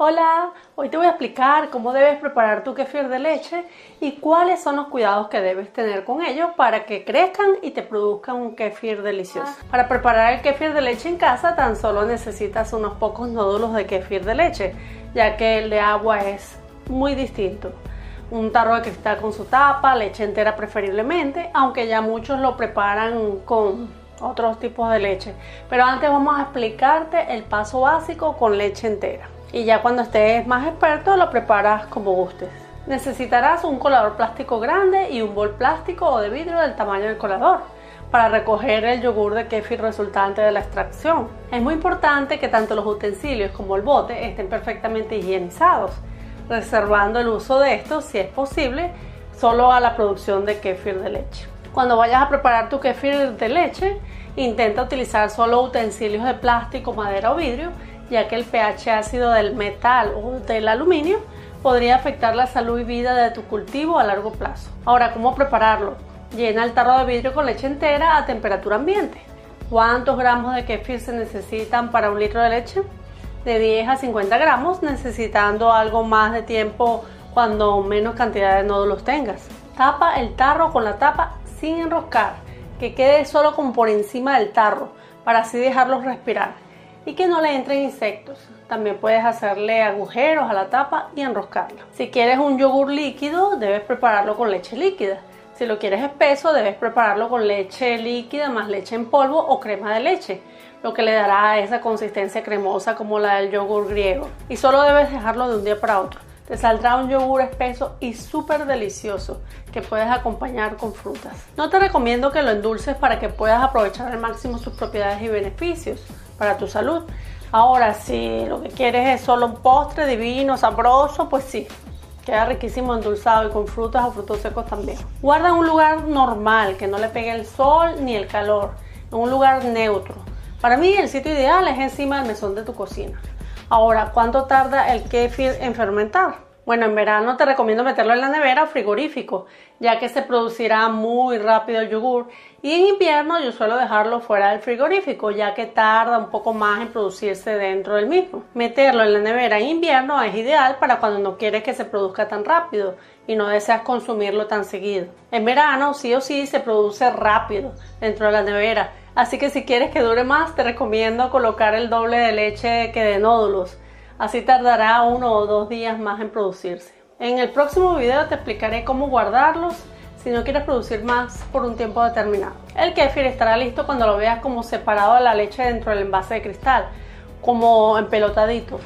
Hola, hoy te voy a explicar cómo debes preparar tu kefir de leche y cuáles son los cuidados que debes tener con ellos para que crezcan y te produzcan un kefir delicioso. Para preparar el kefir de leche en casa tan solo necesitas unos pocos nódulos de kefir de leche, ya que el de agua es muy distinto. Un tarro de cristal con su tapa, leche entera preferiblemente, aunque ya muchos lo preparan con otros tipos de leche. Pero antes vamos a explicarte el paso básico con leche entera y ya cuando estés más experto lo preparas como gustes. Necesitarás un colador plástico grande y un bol plástico o de vidrio del tamaño del colador para recoger el yogur de kefir resultante de la extracción. Es muy importante que tanto los utensilios como el bote estén perfectamente higienizados, reservando el uso de estos, si es posible, solo a la producción de kefir de leche. Cuando vayas a preparar tu kefir de leche, intenta utilizar solo utensilios de plástico, madera o vidrio ya que el pH ácido del metal o del aluminio podría afectar la salud y vida de tu cultivo a largo plazo. Ahora, ¿cómo prepararlo? Llena el tarro de vidrio con leche entera a temperatura ambiente. ¿Cuántos gramos de kefir se necesitan para un litro de leche? De 10 a 50 gramos, necesitando algo más de tiempo cuando menos cantidad de nódulos tengas. Tapa el tarro con la tapa sin enroscar, que quede solo como por encima del tarro, para así dejarlos respirar y que no le entren insectos. También puedes hacerle agujeros a la tapa y enroscarla. Si quieres un yogur líquido, debes prepararlo con leche líquida. Si lo quieres espeso, debes prepararlo con leche líquida más leche en polvo o crema de leche, lo que le dará esa consistencia cremosa como la del yogur griego. Y solo debes dejarlo de un día para otro. Te saldrá un yogur espeso y súper delicioso que puedes acompañar con frutas. No te recomiendo que lo endulces para que puedas aprovechar al máximo sus propiedades y beneficios para tu salud. Ahora, si lo que quieres es solo un postre divino, sabroso, pues sí, queda riquísimo endulzado y con frutas o frutos secos también. Guarda en un lugar normal, que no le pegue el sol ni el calor, en un lugar neutro. Para mí el sitio ideal es encima del mesón de tu cocina. Ahora, ¿cuánto tarda el kefir en fermentar? Bueno, en verano te recomiendo meterlo en la nevera o frigorífico, ya que se producirá muy rápido el yogur. Y en invierno yo suelo dejarlo fuera del frigorífico, ya que tarda un poco más en producirse dentro del mismo. Meterlo en la nevera en invierno es ideal para cuando no quieres que se produzca tan rápido y no deseas consumirlo tan seguido. En verano sí o sí se produce rápido dentro de la nevera, así que si quieres que dure más te recomiendo colocar el doble de leche que de nódulos Así tardará uno o dos días más en producirse. En el próximo video te explicaré cómo guardarlos si no quieres producir más por un tiempo determinado. El kefir estará listo cuando lo veas como separado de la leche dentro del envase de cristal, como empelotadito.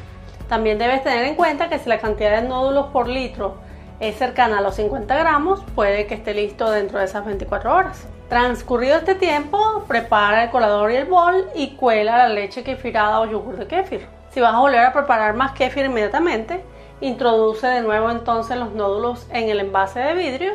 También debes tener en cuenta que si la cantidad de nódulos por litro es cercana a los 50 gramos, puede que esté listo dentro de esas 24 horas. Transcurrido este tiempo, prepara el colador y el bol y cuela la leche kefirada o yogur de kefir. Si vas a volver a preparar más kefir inmediatamente, introduce de nuevo entonces los nódulos en el envase de vidrio,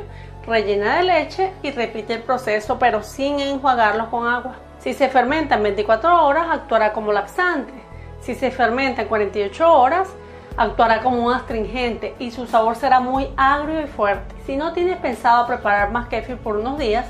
rellena de leche y repite el proceso pero sin enjuagarlos con agua. Si se fermenta en 24 horas, actuará como laxante. Si se fermenta en 48 horas, actuará como un astringente y su sabor será muy agrio y fuerte. Si no tienes pensado preparar más kefir por unos días,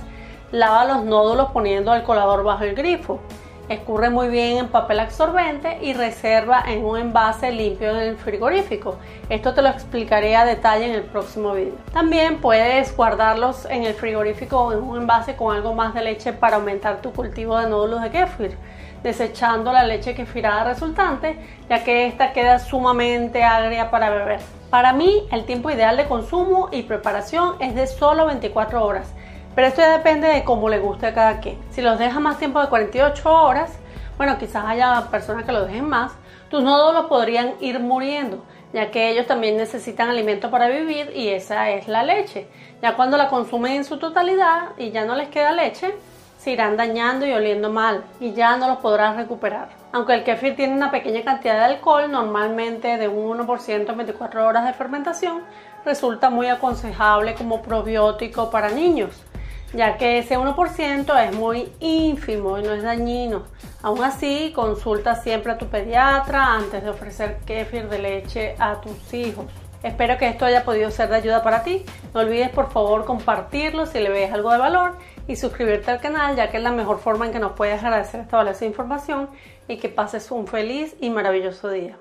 lava los nódulos poniendo el colador bajo el grifo. Escurre muy bien en papel absorbente y reserva en un envase limpio en el frigorífico. Esto te lo explicaré a detalle en el próximo video. También puedes guardarlos en el frigorífico en un envase con algo más de leche para aumentar tu cultivo de nódulos de kefir, desechando la leche kefirada resultante, ya que esta queda sumamente agria para beber. Para mí, el tiempo ideal de consumo y preparación es de solo 24 horas pero esto ya depende de cómo le guste a cada quien. Si los dejas más tiempo de 48 horas, bueno, quizás haya personas que lo dejen más, tus nódulos podrían ir muriendo, ya que ellos también necesitan alimento para vivir y esa es la leche. Ya cuando la consumen en su totalidad y ya no les queda leche, se irán dañando y oliendo mal y ya no los podrás recuperar. Aunque el kefir tiene una pequeña cantidad de alcohol, normalmente de un 1% en 24 horas de fermentación, resulta muy aconsejable como probiótico para niños ya que ese 1% es muy ínfimo y no es dañino. Aún así, consulta siempre a tu pediatra antes de ofrecer kéfir de leche a tus hijos. Espero que esto haya podido ser de ayuda para ti. No olvides por favor compartirlo si le ves algo de valor y suscribirte al canal ya que es la mejor forma en que nos puedes agradecer esta valiosa información y que pases un feliz y maravilloso día.